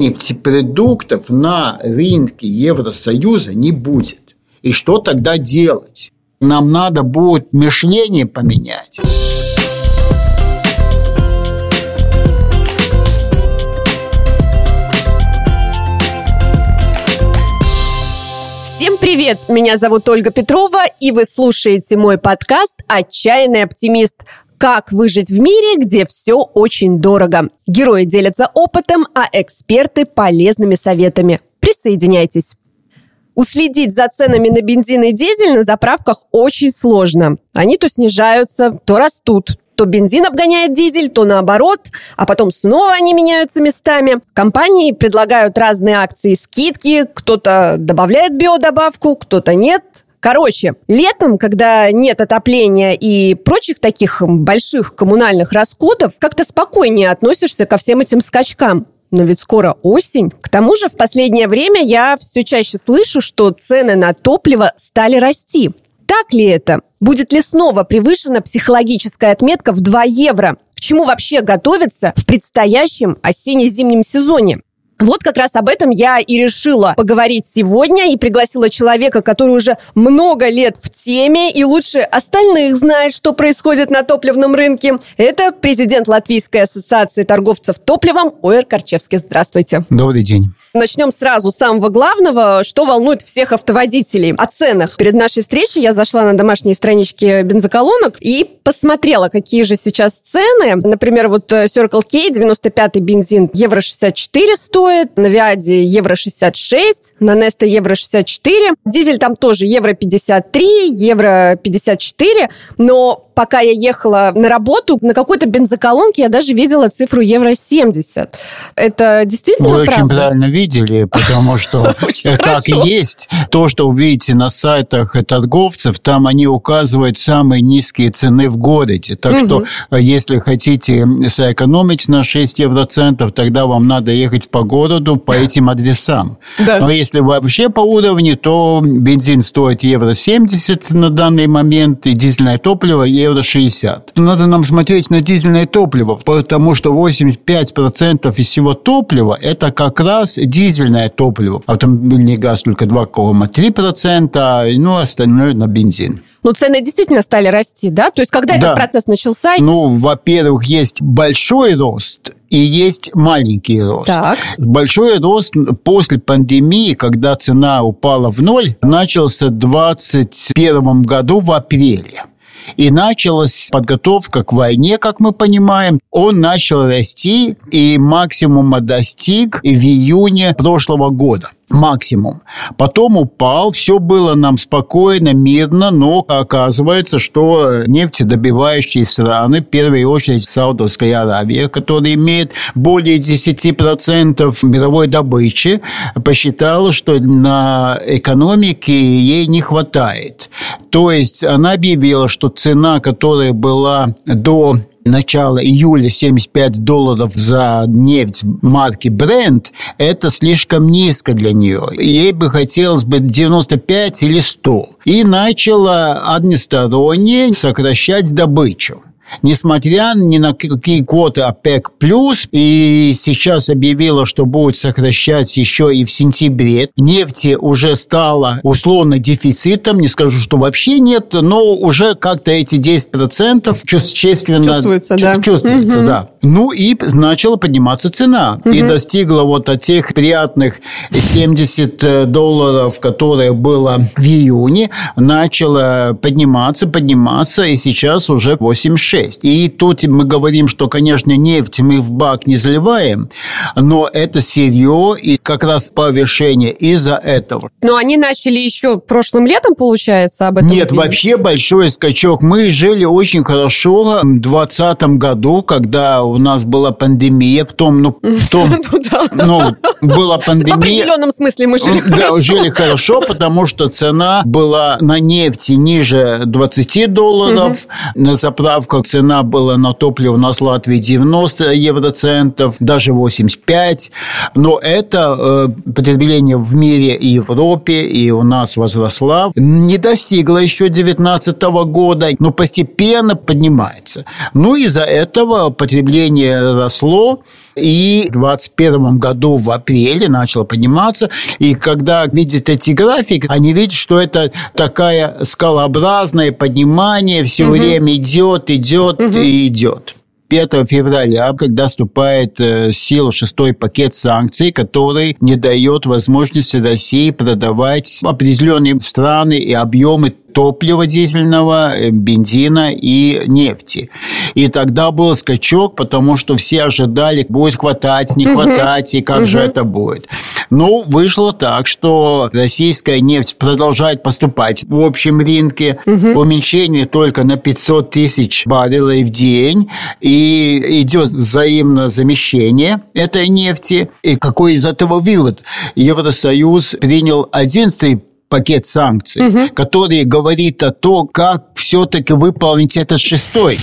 нефтепродуктов на рынке Евросоюза не будет. И что тогда делать? Нам надо будет мышление поменять. Всем привет! Меня зовут Ольга Петрова, и вы слушаете мой подкаст «Отчаянный оптимист». Как выжить в мире, где все очень дорого. Герои делятся опытом, а эксперты – полезными советами. Присоединяйтесь. Уследить за ценами на бензин и дизель на заправках очень сложно. Они то снижаются, то растут то бензин обгоняет дизель, то наоборот, а потом снова они меняются местами. Компании предлагают разные акции скидки, кто-то добавляет биодобавку, кто-то нет. Короче, летом, когда нет отопления и прочих таких больших коммунальных расходов, как-то спокойнее относишься ко всем этим скачкам. Но ведь скоро осень. К тому же в последнее время я все чаще слышу, что цены на топливо стали расти. Так ли это? Будет ли снова превышена психологическая отметка в 2 евро? К чему вообще готовиться в предстоящем осенне-зимнем сезоне? Вот как раз об этом я и решила поговорить сегодня и пригласила человека, который уже много лет в теме и лучше остальных знает, что происходит на топливном рынке. Это президент Латвийской ассоциации торговцев топливом Оэр Корчевский. Здравствуйте. Добрый день. Начнем сразу с самого главного, что волнует всех автоводителей. О ценах. Перед нашей встречей я зашла на домашние странички бензоколонок и посмотрела, какие же сейчас цены. Например, вот э, Circle K 95-й бензин евро 64 стоит, на Виаде евро 66, на Несте евро 64. Дизель там тоже евро 53, евро 54, но пока я ехала на работу, на какой-то бензоколонке я даже видела цифру евро 70. Это действительно Вы правда? очень правильно видели, потому что так и есть. То, что вы видите на сайтах торговцев, там они указывают самые низкие цены в городе. Так что, если хотите сэкономить на 6 евроцентов, тогда вам надо ехать по городу по этим адресам. Но если вообще по уровню, то бензин стоит евро 70 на данный момент, и дизельное топливо евро 60. Надо нам смотреть на дизельное топливо, потому что 85% из всего топлива – это как раз дизельное топливо. Автомобильный газ только 2,3%, ну, остальное на бензин. Ну, цены действительно стали расти, да? То есть, когда Да. этот процесс начался? Ну, во-первых, есть большой рост и есть маленький рост. Так. Большой рост после пандемии, когда цена упала в ноль, начался в 2021 году в апреле. И началась подготовка к войне, как мы понимаем. Он начал расти и максимума достиг в июне прошлого года максимум. Потом упал, все было нам спокойно, мирно, но оказывается, что нефтедобивающие страны, в первую очередь Саудовская Аравия, которая имеет более 10% мировой добычи, посчитала, что на экономике ей не хватает. То есть она объявила, что цена, которая была до начала июля 75 долларов за нефть марки Brent, это слишком низко для нее. Ей бы хотелось бы 95 или 100. И начала односторонне сокращать добычу несмотря ни на какие квоты ОПЕК+, и сейчас объявила, что будет сокращать еще и в сентябре. Нефти уже стало условно дефицитом, не скажу, что вообще нет, но уже как-то эти 10% существенно... Чувствуется, да. Чувствуется, да. Ну и начала подниматься цена. И достигла вот от тех приятных 70 долларов, которые было в июне, начала подниматься, подниматься, и сейчас уже 86. И тут мы говорим, что, конечно, нефть мы в бак не заливаем, но это сырье и как раз повышение из-за этого. Но они начали еще прошлым летом, получается, об этом? Нет, говорить? вообще большой скачок. Мы жили очень хорошо в 2020 году, когда у нас была пандемия, в том, ну, в том, Ну да. ну, была В пандемия. определенном смысле мы жили Да, хорошо. жили хорошо, потому что цена была на нефти ниже 20 долларов, на заправках цена была на топливо на Латвии 90 евроцентов, даже 85. Но это э, потребление в мире и Европе, и у нас возросла. Не достигла еще 2019 года, но постепенно поднимается. Ну, из-за этого потребление росло, И в 2021 году в апреле начало подниматься. И когда видят эти графики, они видят, что это такая скалообразное поднимание все угу. время идет, идет угу. и идет. 5 февраля, когда вступает э, в силу шестой пакет санкций, который не дает возможности России продавать определенные страны и объемы топлива дизельного, э, бензина и нефти. И тогда был скачок, потому что все ожидали, будет хватать, не хватать, и как же это будет. Ну, вышло так, что российская нефть продолжает поступать в общем рынке. Уменьшение только на 500 тысяч баррелей в день. И идет взаимное замещение этой нефти. И какой из этого вывод? Евросоюз принял 11 пакет санкций, угу. который говорит о том, как все-таки выполнить этот шестой.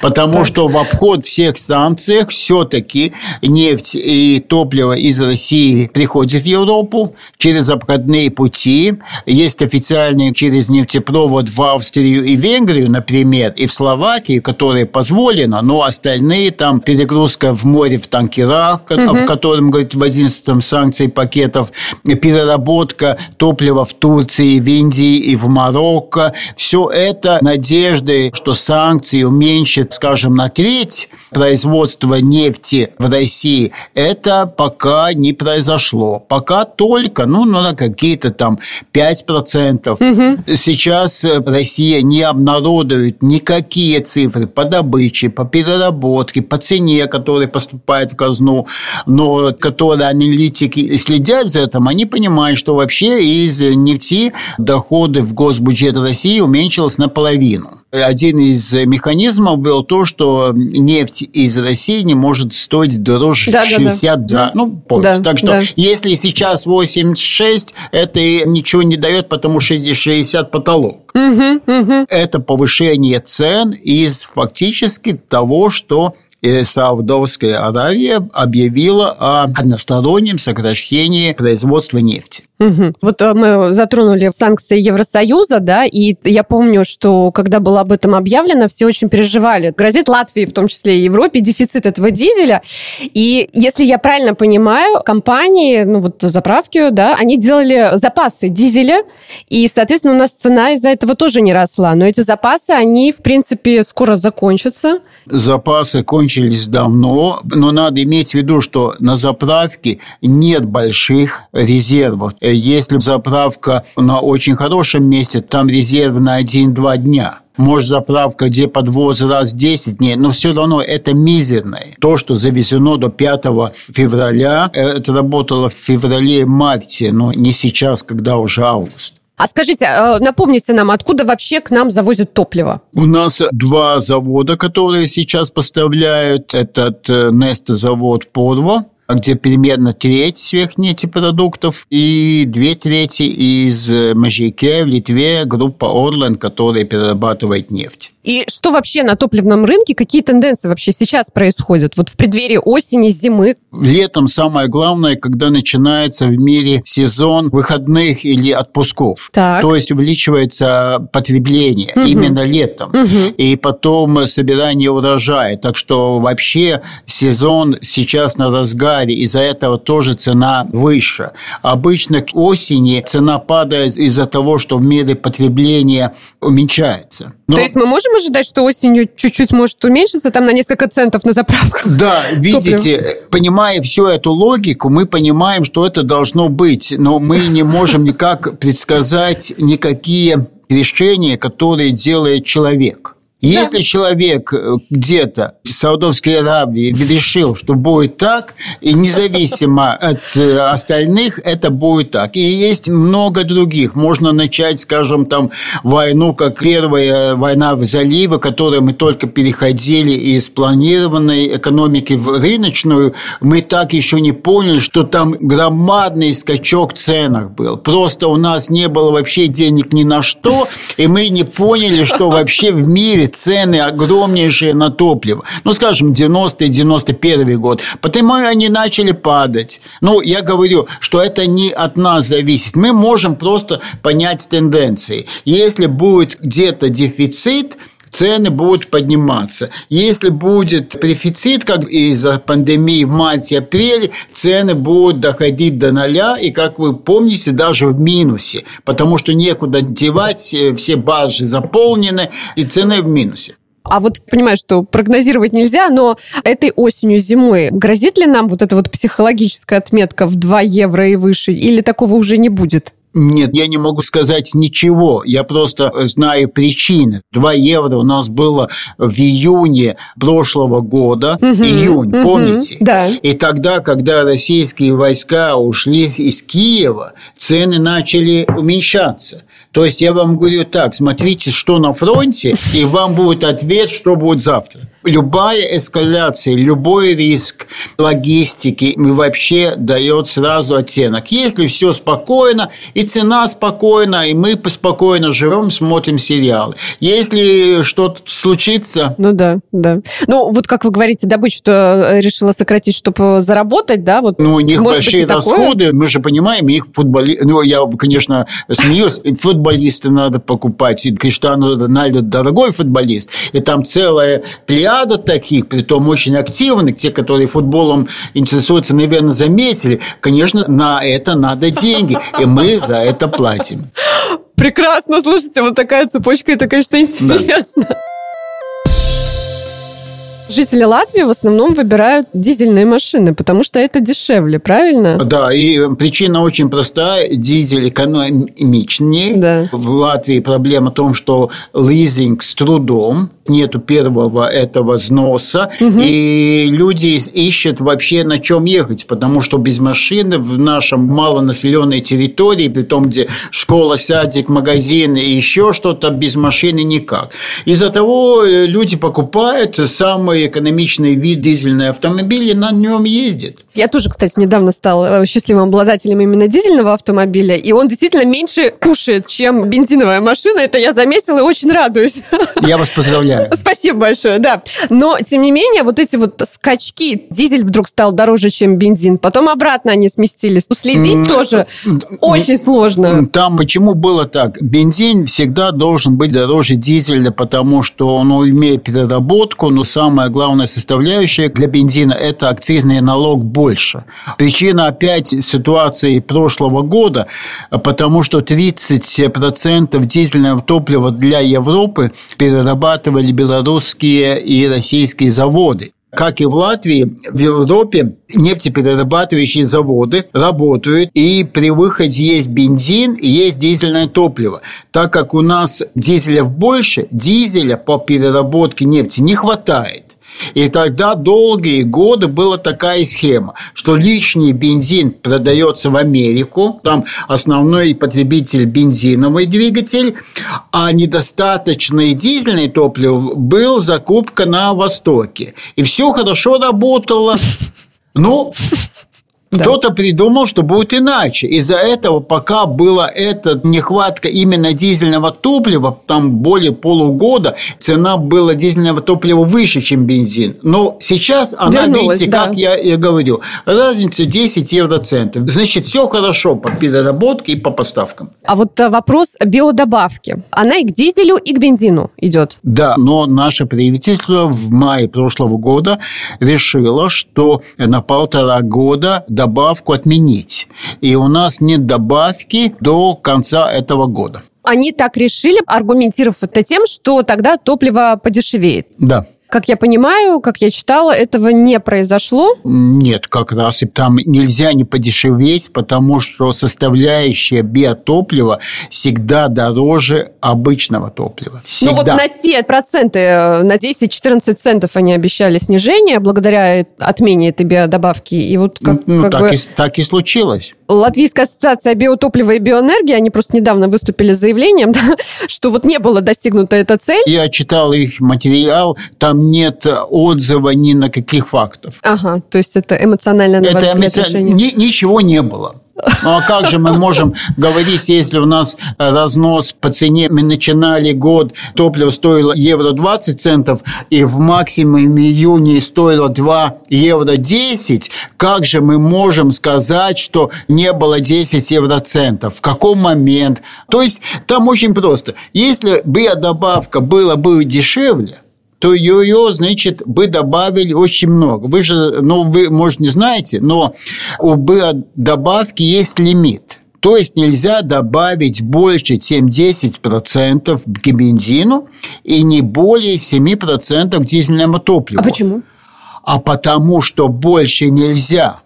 Потому так. что в обход всех санкций все-таки нефть и топливо из России приходит в Европу через обходные пути. Есть официальные через нефтепровод в Австрию и Венгрию, например, и в Словакии, которые позволено, но остальные там перегрузка в море в танкерах, угу. в котором, говорит, в 11 санкций пакетов, переработка топлива в Турции, в Индии и в Марокко. Все это надежды, что санкции уменьшат уменьшит, скажем, на треть производство нефти в России, это пока не произошло. Пока только, ну, ну на какие-то там 5%. Угу. Сейчас Россия не обнародует никакие цифры по добыче, по переработке, по цене, которая поступает в казну, но которые аналитики следят за этим, они понимают, что вообще из нефти доходы в госбюджет России уменьшились наполовину. Один из механизмов был то, что нефть из России не может стоить дороже да, 60 да, да. ну, Да, так что, да. если сейчас 86, это ничего не дает, потому что 60 потолок. Угу, угу. Это повышение цен из фактически того, что и Саудовская Аравия объявила о одностороннем сокращении производства нефти. Угу. Вот э, мы затронули санкции Евросоюза, да, и я помню, что когда было об этом объявлено, все очень переживали. Грозит Латвии, в том числе и Европе, дефицит этого дизеля. И если я правильно понимаю, компании, ну вот заправки, да, они делали запасы дизеля, и, соответственно, у нас цена из-за этого тоже не росла. Но эти запасы, они, в принципе, скоро закончатся. Запасы кончились давно, но надо иметь в виду, что на заправке нет больших резервов Э, если заправка на очень хорошем месте, там резерв на 1-2 дня. Может, заправка, где подвоз раз в 10 дней, но все равно это мизерное. То, что завезено до 5 февраля, э, это работало в феврале-марте, но не сейчас, когда уже август. А скажите, э, напомните нам, откуда вообще к нам завозят топливо? У нас два завода, которые сейчас поставляют. Этот Неста-завод Порво, где примерно треть всех нефтепродуктов и две трети из Мажике в Литве группа Орлен, которая перерабатывает нефть. И что вообще на топливном рынке, какие тенденции вообще сейчас происходят? Вот в преддверии осени, зимы? Летом самое главное, когда начинается в мире сезон выходных или отпусков. Так. То есть увеличивается потребление угу. именно летом. Угу. И потом собирание урожая. Так что вообще сезон сейчас на разгаре, из-за этого тоже цена выше. Обычно к осени цена падает из-за того, что в мире потребление уменьшается. Но... То есть мы можем ожидать, что осенью чуть-чуть может уменьшиться там на несколько центов на заправках? Да, видите, топлива. понимая всю эту логику, мы понимаем, что это должно быть, но мы не можем никак предсказать никакие решения, которые делает человек. Если да. человек э, где-то в Саудовской Аравии решил, что будет так, и независимо от э, остальных, это будет так. И есть много других. Можно начать, скажем, там войну, как первая война в заливе, которой мы только переходили из планированной экономики в рыночную. Мы так еще не поняли, что там громадный скачок ценах был. Просто у нас не было вообще денег ни на что, и мы не поняли, что вообще в мире цены огромнейшие на топливо. Ну, скажем, 90-91 год. Потому они начали падать. Ну, я говорю, что это не от нас зависит. Мы можем просто понять тенденции. Если будет где-то дефицит, цены будут подниматься. Если будет дефицит, как из-за пандемии в марте-апреле, цены будут доходить до ноля, и, как вы помните, даже в минусе, потому что некуда девать, все баржи заполнены, и цены в минусе. А вот понимаю, что прогнозировать нельзя, но этой осенью, зимой грозит ли нам вот эта вот психологическая отметка в 2 евро и выше, или такого уже не будет? Нет, я не могу сказать ничего. Я просто знаю причины. 2 евро у нас было в июне прошлого года. Угу, Июнь, угу, помните? Да. И тогда, когда российские войска ушли из Киева, цены начали уменьшаться. То есть я вам говорю так, смотрите, что на фронте, и вам будет ответ, что будет завтра любая эскаляция, любой риск логистики вообще дает сразу оттенок. Если все спокойно, и цена спокойна, и мы спокойно живем, смотрим сериалы. Если что-то случится... Ну да, да. Ну вот как вы говорите, добычу э, решила сократить, чтобы заработать, да? Вот, ну у них большие расходы, мы же понимаем, их футболи... Ну я, конечно, смеюсь, футболисты надо покупать, и Криштиану Рональдо дорогой футболист, и там целая плеяда таких, при том очень активных, те, которые футболом интересуются, наверное, заметили, конечно, на это надо деньги, и мы за это платим. Прекрасно, слушайте, вот такая цепочка, это, конечно, интересно. Да. Жители Латвии в основном выбирают дизельные машины, потому что это дешевле, правильно? Да, и причина очень простая. Дизель экономичнее. Да. В Латвии проблема в том, что лизинг с трудом, нету первого этого взноса, угу. и люди ищут вообще на чем ехать, потому что без машины в нашем малонаселенной территории, при том, где школа, садик, магазин и еще что-то, без машины никак. Из-за того э, люди покупают самый экономичный вид дизельный автомобиль, и на нем ездит. Я тоже, кстати, недавно стал э, счастливым обладателем именно дизельного автомобиля, и он действительно меньше кушает, чем бензиновая машина. Это я заметила и очень радуюсь. Я вас поздравляю. Спасибо большое, да. Но, тем не менее, вот эти вот скачки, дизель вдруг стал дороже, чем бензин, потом обратно они сместились. Уследить тоже очень сложно. Там почему было так? Бензин всегда должен быть дороже дизеля, потому что он имеет переработку, но самое главная составляющая для бензина – это акцизный налог больше больше. Причина опять ситуации прошлого года, потому что 30% дизельного топлива для Европы перерабатывали белорусские и российские заводы. Как и в Латвии, в Европе нефтеперерабатывающие заводы работают, и при выходе есть бензин и есть дизельное топливо. Так как у нас дизелев больше, дизеля по переработке нефти не хватает. И тогда долгие годы была такая схема, что лишний бензин продается в Америку, там основной потребитель бензиновый двигатель, а недостаточный дизельный топливо был закупка на Востоке. И все хорошо работало. Ну, да. Кто-то придумал, что будет иначе. Из-за этого, пока была эта нехватка именно дизельного топлива, там более полугода, цена была дизельного топлива выше, чем бензин. Но сейчас она, Вернулась, видите, да. как я и говорю, разница 10 евроцентов. Значит, все хорошо по переработке и по поставкам. А вот э, вопрос биодобавки. Она и к дизелю, и к бензину идет. Да, но наше правительство в мае прошлого года решило, что на полтора года добавку отменить. И у нас нет добавки до конца этого года. Они так решили, аргументировав это тем, что тогда топливо подешевеет. Да. Как я понимаю, как я читала, этого не произошло? Нет, как раз и там нельзя не подешеветь, потому что составляющая биотоплива всегда дороже обычного топлива. Всегда. Ну вот на те проценты, э, на 10-14 центов они обещали снижение благодаря отмене этой биодобавки. И вот как, ну, как так, бы... и, так и случилось. Латвийская ассоциация биотоплива и биоэнергии, они просто недавно выступили с заявлением, что вот не было достигнута эта цель. Я читал их материал, там нет отзыва ни на каких фактов. Ага, то есть это эмоциональное это эмоци... Ни, Ничего не было. Ну а как же мы можем говорить, если у нас разнос по цене, мы начинали год, топливо стоило евро 20 центов, и в максимуме июне стоило 2 евро 10, как же мы можем сказать, что не было 10 евроцентов? В каком момент? То есть там очень просто. Если биодобавка была бы дешевле, то ее, значит, бы добавили очень много. Вы же, ну, вы, может, не знаете, но у добавки есть лимит. То есть нельзя добавить больше, чем 10% к бензину и не более 7% к дизельному топливу. А почему? А потому что больше нельзя.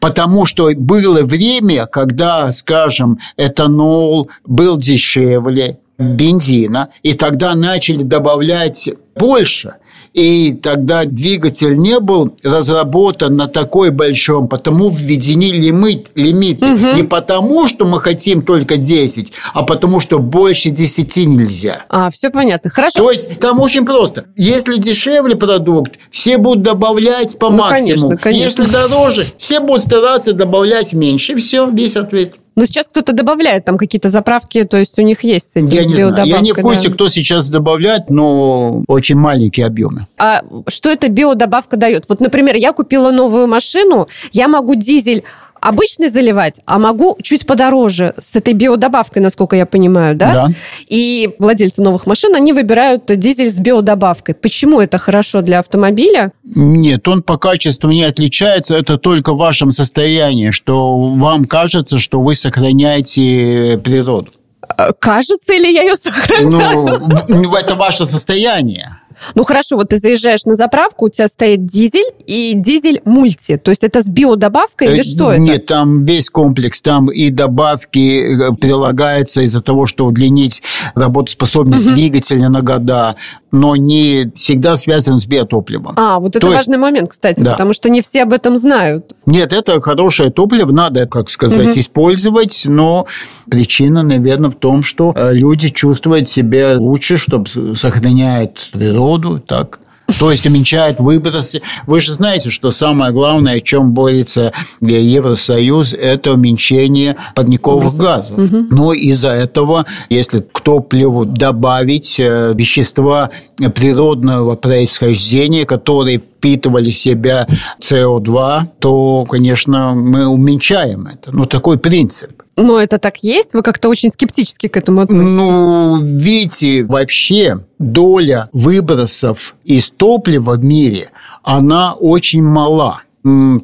Потому что было время, когда, скажем, этанол был дешевле, бензина, и тогда начали добавлять больше. И тогда двигатель не был разработан на такой большом, потому введены лимит, лимиты. Угу. Не потому, что мы хотим только 10, а потому, что больше 10 нельзя. А, все понятно. Хорошо. То есть, там очень просто. Если дешевле продукт, все будут добавлять по ну, максимуму. Конечно, конечно. Если дороже, все будут стараться добавлять меньше. Все, весь ответ. Но сейчас кто-то добавляет там какие-то заправки, то есть у них есть эти Я не знаю. Я не в курсе, да. кто сейчас добавляет, но очень маленькие объемы. А что эта биодобавка дает? Вот, например, я купила новую машину, я могу дизель обычный заливать, а могу чуть подороже с этой биодобавкой, насколько я понимаю, да? Да. И владельцы новых машин, они выбирают дизель с биодобавкой. Почему это хорошо для автомобиля? Нет, он по качеству не отличается, это только в вашем состоянии, что вам кажется, что вы сохраняете природу. Э, кажется или я ее сохраняю? Ну, это ваше состояние. Ну хорошо, вот ты заезжаешь на заправку, у тебя стоит дизель и дизель мульти. То есть это с биодобавкой или э, что это? Нет, там весь комплекс, там и добавки э, прилагаются из-за того, что удлинить работоспособность угу. двигателя на года, но не всегда связан с биотопливом. А, вот это То важный есть, момент, кстати, да. потому что не все об этом знают. Нет, это хорошее топливо, надо, как сказать, угу. использовать, но причина, наверное, в том, что э, люди чувствуют себя лучше, чтобы сохраняет природу воду, так, то есть уменьшает выбросы. Вы же знаете, что самое главное, о чем борется Евросоюз, это уменьшение парниковых газов. Угу. Но из-за этого, если к топливу добавить э, вещества природного происхождения, которые впитывали в себя СО2, то, конечно, мы уменьшаем это. Ну, такой принцип. Но это так есть? Вы как-то очень скептически к этому относитесь? Ну, видите, вообще доля выбросов из топлива в мире, она очень мала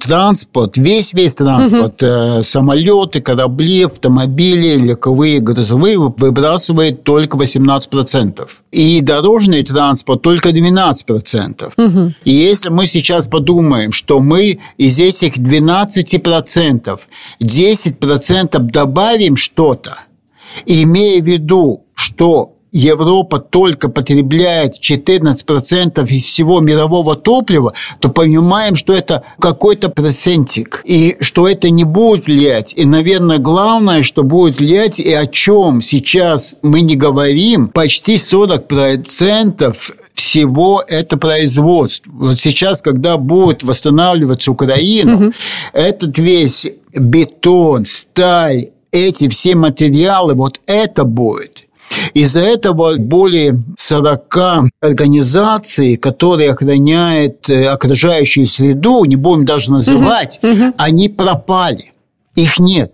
транспорт, весь-весь транспорт, угу. самолеты, корабли, автомобили, легковые, грузовые выбрасывает только 18%. И дорожный транспорт только 12%. Угу. И если мы сейчас подумаем, что мы из этих 12% 10% добавим что-то, имея в виду, что Европа только потребляет 14% из всего мирового топлива, то понимаем, что это какой-то процентик, и что это не будет влиять. И, наверное, главное, что будет влиять, и о чем сейчас мы не говорим, почти 40% всего это производство. Вот сейчас, когда будет восстанавливаться Украина, угу. этот весь бетон, сталь, эти все материалы, вот это будет. Из-за этого более 40 организаций, которые охраняют э, окружающую среду, не будем даже называть, угу, угу. они пропали. Их нет.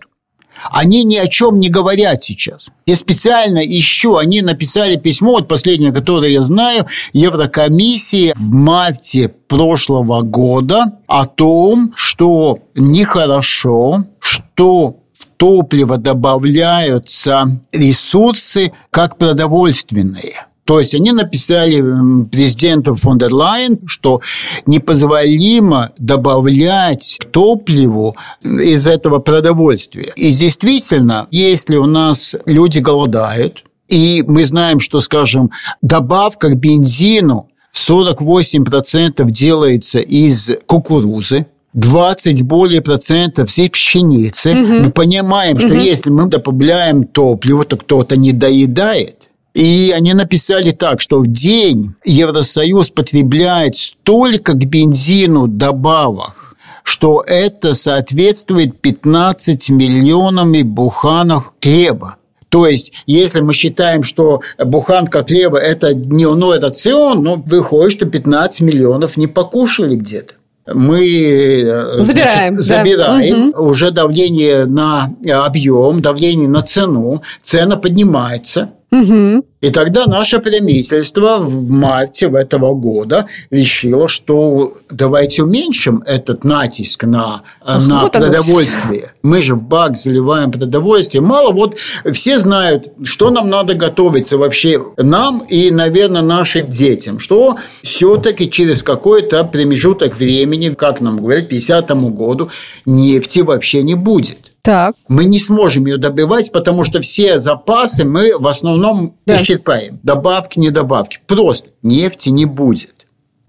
Они ни о чем не говорят сейчас. Я специально ищу, они написали письмо, вот последнее, которое я знаю, Еврокомиссии в марте прошлого года о том, что нехорошо, что топлива добавляются ресурсы как продовольственные. То есть они написали президенту фон дер Лайен, что непозволимо добавлять к топливу из этого продовольствия. И действительно, если у нас люди голодают, и мы знаем, что, скажем, добавка к бензину 48% делается из кукурузы, 20 более процентов всей пшеницы. Угу. Мы понимаем, что угу. если мы добавляем топливо, то кто-то не доедает. И они написали так, что в день Евросоюз потребляет столько к бензину добавок, что это соответствует 15 миллионам буханок хлеба. То есть, если мы считаем, что буханка хлеба – это дневной рацион, ну, выходит, что 15 миллионов не покушали где-то мы э, забираем, значит, забираем угу. уже давление на объем, давление на цену, цена поднимается. Угу. И тогда наше правительство в марте этого года решило, что давайте уменьшим этот натиск на, Ах, на вот продовольствие. Оно. Мы же в бак заливаем продовольствие. Мало вот все знают, что нам надо готовиться вообще нам и, наверное, нашим детям, что все-таки через какой-то промежуток времени, как нам говорят, к 50 году нефти вообще не будет. Так. Мы не сможем ее добывать, потому что все запасы мы в основном да. исчерпаем. Добавки, не добавки. Просто нефти не будет.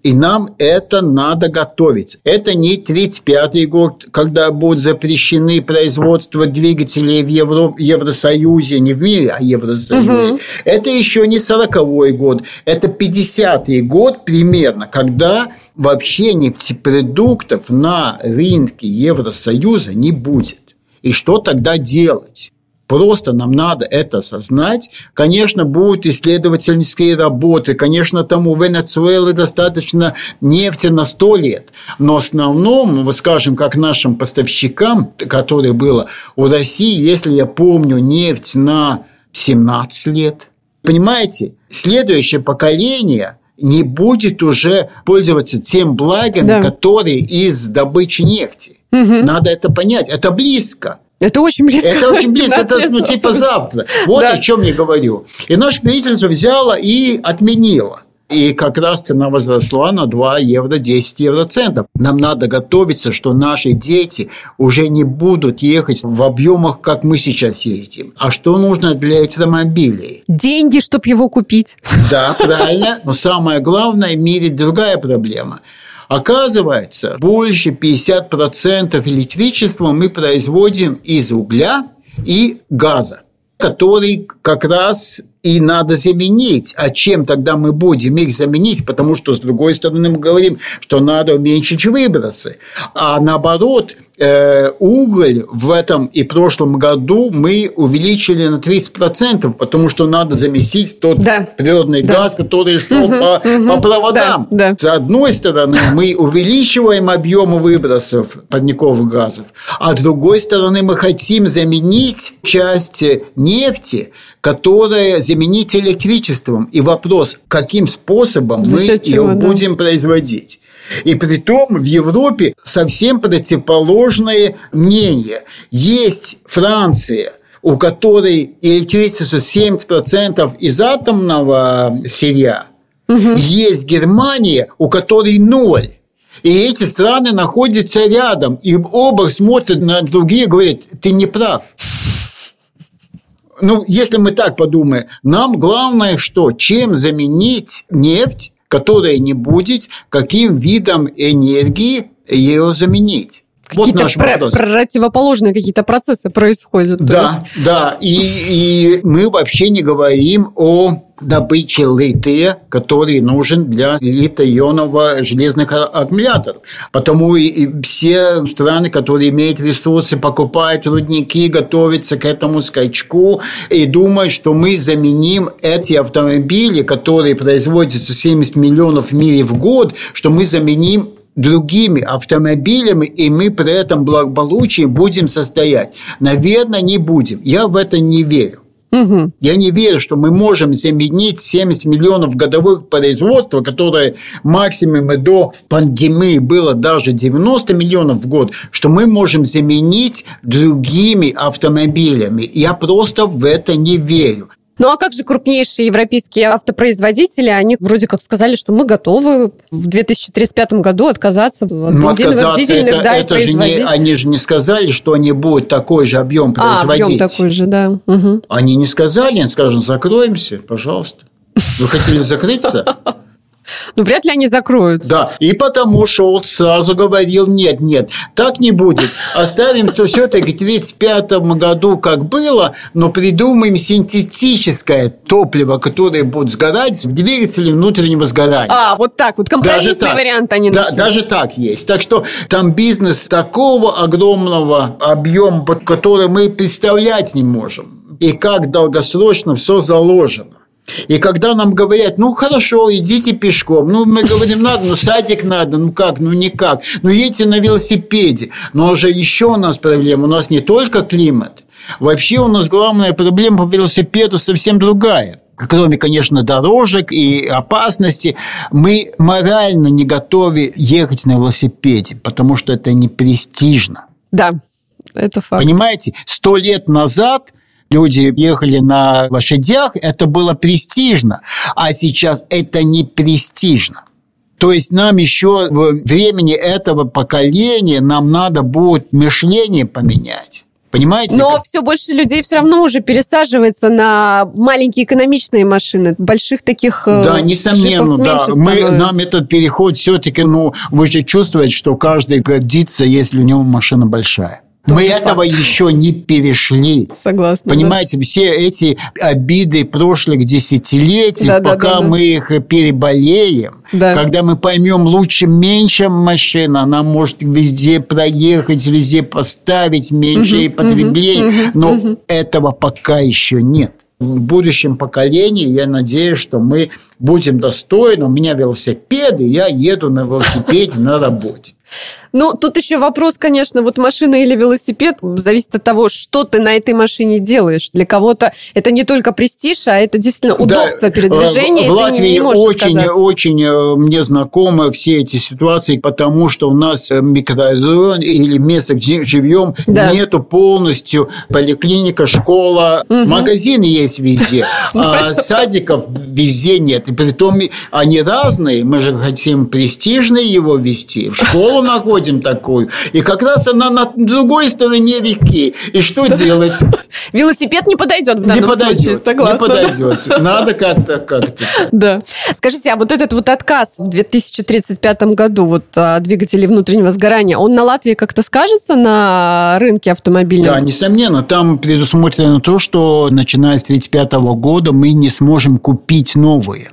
И нам это надо готовить. Это не 35 год, когда будут запрещены производство двигателей в Евро... Евросоюзе, не в мире, а в Евросоюзе. Угу. Это еще не 40 год, это 50-й год примерно, когда вообще нефтепродуктов на рынке Евросоюза не будет. И что тогда делать? Просто нам надо это осознать. Конечно, будут исследовательские работы. Конечно, там у Венесуэлы достаточно нефти на 100 лет. Но в основном, вот скажем, как нашим поставщикам, которые было у России, если я помню, нефть на 17 лет. Понимаете, следующее поколение не будет уже пользоваться тем благами, да. которые из добычи нефти. Угу. Надо это понять. Это близко. Это очень близко. Это очень близко. Это, ну, типа завтра. Вот да. о чем я говорю. И наше правительство взяло и отменило. И как раз цена возросла на 2 евро 10 евроцентов. Нам надо готовиться, что наши дети уже не будут ехать в объемах, как мы сейчас ездим. А что нужно для электромобилей? Деньги, чтобы его купить. Да, правильно. Но самое главное, в мире другая проблема – Оказывается, больше 50% электричества мы производим из угля и газа, который как раз и надо заменить. А чем тогда мы будем их заменить? Потому что, с другой стороны, мы говорим, что надо уменьшить выбросы. А наоборот, уголь в этом и прошлом году мы увеличили на 30%, потому что надо заместить тот да. природный да. газ, который шел угу, по, угу. по проводам. Да, да. С одной стороны, мы увеличиваем объемы выбросов парниковых газов, а с другой стороны, мы хотим заменить часть нефти, которая заменить электричеством. И вопрос, каким способом За мы ее чего, будем да. производить. И при том в Европе совсем противоположное мнение. Есть Франция, у которой электричество 70% из атомного сырья. Угу. Есть Германия, у которой ноль. И эти страны находятся рядом, и оба смотрят на другие и говорят, ты не прав. Ну, если мы так подумаем, нам главное что? Чем заменить нефть которая не будет, каким видом энергии ее заменить. Какие-то вот наш про- вопрос. противоположные какие-то процессы происходят. Да, есть. да. И, и мы вообще не говорим о добыче лития, который нужен для литоионного железных аккумуляторов. Потому и все страны, которые имеют ресурсы, покупают рудники, готовятся к этому скачку и думают, что мы заменим эти автомобили, которые производятся 70 миллионов в мире в год, что мы заменим другими автомобилями, и мы при этом благополучии будем состоять. Наверное, не будем. Я в это не верю. Угу. Я не верю, что мы можем заменить 70 миллионов годовых производства, которое максимум до пандемии было даже 90 миллионов в год, что мы можем заменить другими автомобилями. Я просто в это не верю. Ну а как же крупнейшие европейские автопроизводители? Они вроде как сказали, что мы готовы в 2035 году отказаться от ну, отказаться, дизельных, это, да, это же не, они же не сказали, что они будут такой же объем производить. А, объем такой же, да. Угу. Они не сказали, они скажут, закроемся, пожалуйста. Вы хотели закрыться? Ну, вряд ли они закроются. Да, и потому Шолц сразу говорил, нет, нет, так не будет. Оставим то все-таки в 1935 году, как было, но придумаем синтетическое топливо, которое будет сгорать в двигателе внутреннего сгорания. А, вот так вот, компромиссный вариант они да, нашли. Даже так есть. Так что там бизнес такого огромного объема, который мы представлять не можем. И как долгосрочно все заложено. И когда нам говорят, ну хорошо, идите пешком, ну мы говорим, надо, ну садик надо, ну как, ну никак, ну едьте на велосипеде. Но уже еще у нас проблема, у нас не только климат, вообще у нас главная проблема по велосипеду совсем другая кроме, конечно, дорожек и опасности, мы морально не готовы ехать на велосипеде, потому что это не престижно. Да, это факт. Понимаете, сто лет назад люди ехали на лошадях, это было престижно, а сейчас это не престижно. То есть нам еще в времени этого поколения нам надо будет мышление поменять. Понимаете? Но как? все больше людей все равно уже пересаживается на маленькие экономичные машины, больших таких э, Да, несомненно, да. Мы, нам этот переход все-таки, ну, вы же чувствуете, что каждый гордится, если у него машина большая. Тоже Мы факт. этого еще не перешли. Согласна. Понимаете, да. все эти обиды прошлых десятилетий, да, пока да, да, мы их переболеем, да. когда мы поймем лучше меньше машина, она может везде проехать, везде поставить меньше угу, потребления, угу, но угу. этого пока еще нет в будущем поколении, я надеюсь, что мы будем достойны. У меня велосипеды, я еду на велосипеде на работе. Ну, тут еще вопрос, конечно, вот машина или велосипед, зависит от того, что ты на этой машине делаешь. Для кого-то это не только престиж, а это действительно удобство да, передвижения. В, в Латвии не, не очень, очень э, мне знакомы все эти ситуации, потому что у нас э, микрорайон или место, где живем, да. нету полностью поликлиника, школа, угу. магазины есть везде, а садиков везде нет. И притом они разные, мы же хотим престижно его вести, в школу находим такую. И как раз она на другой стороне реки. И что делать? Велосипед не подойдет в данном не подойдет, случае, согласна. Не подойдет. Надо как-то, как-то. Да. Скажите, а вот этот вот отказ в 2035 году вот а, двигателей внутреннего сгорания, он на Латвии как-то скажется на рынке автомобильном? Да, несомненно. Там предусмотрено то, что начиная с 1935 года мы не сможем купить новые.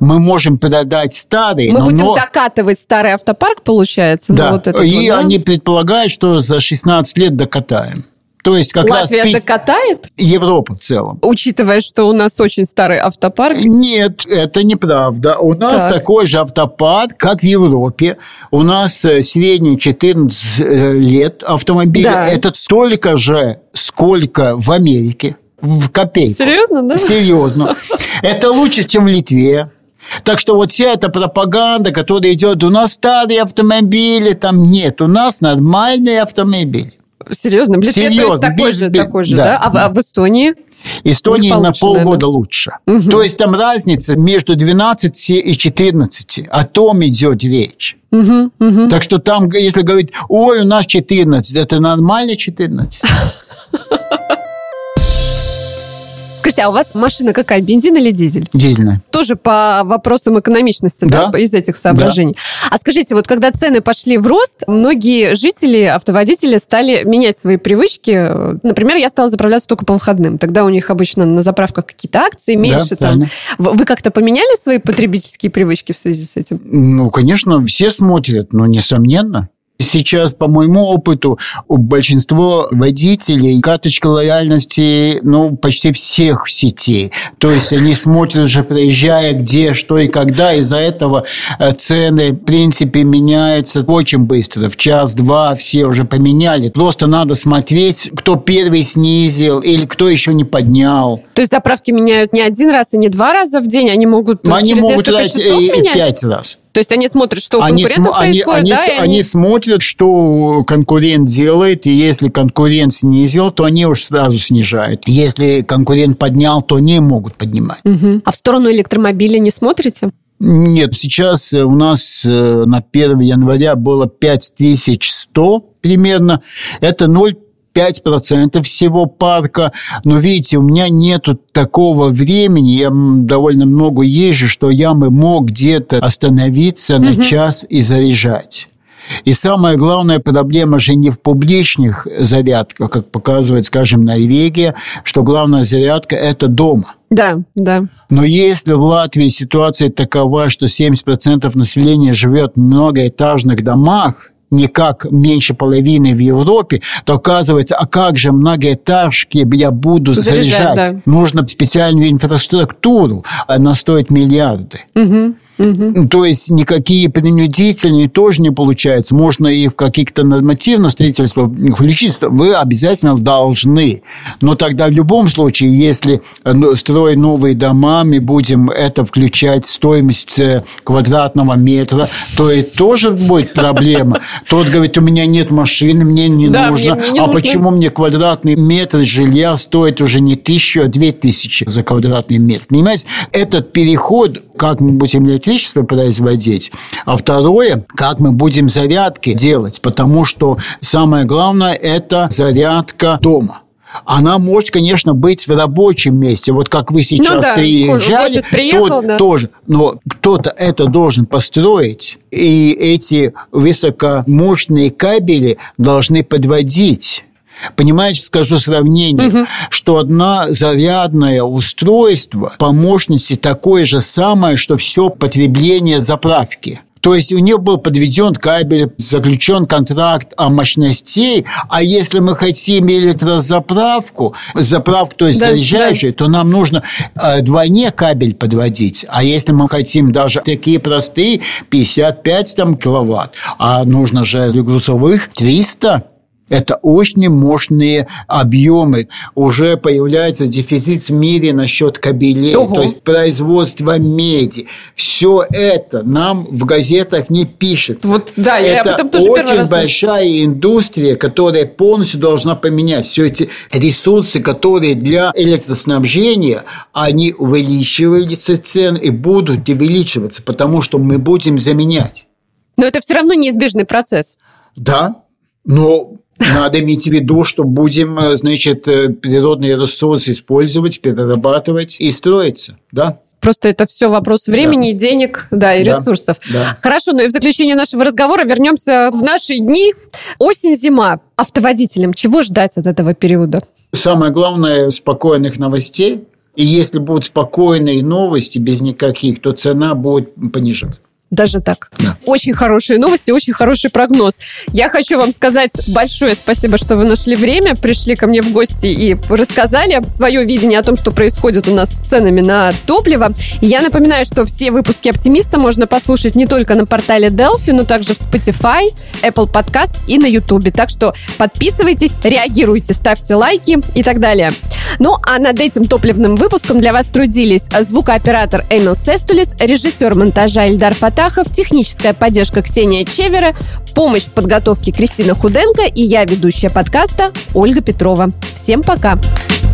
Мы можем продать старые. Мы но, будем но... докатывать старый автопарк, получается? Да, вот и вот, да? они предполагают, что за 16 лет докатаем. То есть как Латвия раз докатает? Европа в целом. Учитывая, что у нас очень старый автопарк? Нет, это неправда. У нас так. такой же автопарк, как в Европе. У нас э, средний 14 э, лет автомобиля. Да. Это столько же, сколько в Америке в копейку. Серьезно, да? Серьезно. Это лучше, чем в Литве. Так что вот вся эта пропаганда, которая идет, у нас старые автомобили, там нет, у нас нормальные автомобили. Серьезно? В Литве Серьезно, такой, без, же, такой же, да? да? А, в, а в Эстонии? Эстонии на полгода наверное. лучше. Угу. То есть там разница между 12 и 14. О том идет речь. Угу, угу. Так что там, если говорить, ой, у нас 14, это нормально 14? Скажите, а у вас машина какая, бензин или дизель? Дизельная. Тоже по вопросам экономичности, да, да из этих соображений. Да. А скажите, вот когда цены пошли в рост, многие жители, автоводители стали менять свои привычки. Например, я стала заправляться только по выходным. Тогда у них обычно на заправках какие-то акции меньше. Да, там. Вы как-то поменяли свои потребительские привычки в связи с этим? Ну, конечно, все смотрят, но несомненно. Сейчас, по моему опыту, у большинства водителей карточка лояльности, ну, почти всех сетей. То есть они смотрят уже, проезжая, где, что и когда. Из-за этого э, цены, в принципе, меняются очень быстро. В час-два все уже поменяли. Просто надо смотреть, кто первый снизил или кто еще не поднял. То есть заправки меняют не один раз и не два раза в день, они могут они через могут дать и пять раз. То есть они смотрят, что у они конкурентов см- происходит, они, да? Они, они... они смотрят, что конкурент делает, и если конкурент снизил, то они уж сразу снижают. Если конкурент поднял, то не могут поднимать. Угу. А в сторону электромобиля не смотрите? Нет, сейчас у нас э, на 1 января было 5100 примерно. Это 0 5% всего парка. Но видите, у меня нету такого времени, я довольно много езжу, что я бы мог где-то остановиться на угу. час и заряжать. И самая главная проблема же не в публичных зарядках, как показывает, скажем, Норвегия, что главная зарядка – это дома. Да, да. Но если в Латвии ситуация такова, что 70% населения живет в многоэтажных домах, не как меньше половины в Европе, то оказывается, а как же многоэтажки я буду заряжать? заряжать? Да. Нужно специальную инфраструктуру, она стоит миллиарды. Угу. Угу. То есть никакие принудительные тоже не получается. Можно и в каких-то нормативных строительствах включить, вы обязательно должны. Но тогда в любом случае, если ну, строить новые дома, мы будем это включать в стоимость э, квадратного метра, то и тоже будет проблема. Тот говорит, у меня нет машины, мне не да, нужно. Мне, мне не а нужно. почему мне квадратный метр жилья стоит уже не тысячу, а две тысячи за квадратный метр? Понимаете, этот переход, как мы будем электричество производить, а второе, как мы будем зарядки делать, потому что самое главное – это зарядка дома она может, конечно, быть в рабочем месте. Вот как вы сейчас ну, да, приезжали, приехал, тот да. тоже. Но кто-то это должен построить. И эти высокомощные кабели должны подводить Понимаете, скажу сравнение, угу. что одна зарядное устройство по мощности такое же самое, что все потребление заправки. То есть у нее был подведен кабель, заключен контракт о мощностей, а если мы хотим электрозаправку, заправку, то есть да, заряжающую, да. то нам нужно э, двойне кабель подводить. А если мы хотим даже такие простые 55 там, киловатт, а нужно же грузовых 300 это очень мощные объемы. Уже появляется дефицит в мире насчет кабелей, Ого. то есть производство меди. Все это нам в газетах не пишется. Вот, да, это я об этом тоже очень раз большая индустрия, которая полностью должна поменять все эти ресурсы, которые для электроснабжения, они увеличиваются цены и будут увеличиваться, потому что мы будем заменять. Но это все равно неизбежный процесс. Да, но надо иметь в виду, что будем, э, значит, э, природные ресурсы использовать, перерабатывать и строиться, да? Просто это все вопрос времени, да. денег, да, и да. ресурсов. Да. Хорошо, ну и в заключение нашего разговора вернемся в наши дни. Осень-зима. Автоводителям чего ждать от этого периода? Самое главное – спокойных новостей. И если будут спокойные новости, без никаких, то цена будет понижаться. Даже так. Да. Очень хорошие новости, очень хороший прогноз. Я хочу вам сказать большое спасибо, что вы нашли время, пришли ко мне в гости и рассказали свое видение о том, что происходит у нас с ценами на топливо. я напоминаю, что все выпуски «Оптимиста» можно послушать не только на портале Delphi, но также в Spotify, Apple Podcast и на YouTube. Так что подписывайтесь, реагируйте, ставьте лайки и так далее. Ну, а над этим топливным выпуском для вас трудились звукооператор Эмил Сестулис, режиссер монтажа Ильдар Фата Астахов, техническая поддержка Ксения Чевера, помощь в подготовке Кристина Худенко и я, ведущая подкаста Ольга Петрова. Всем пока! Пока.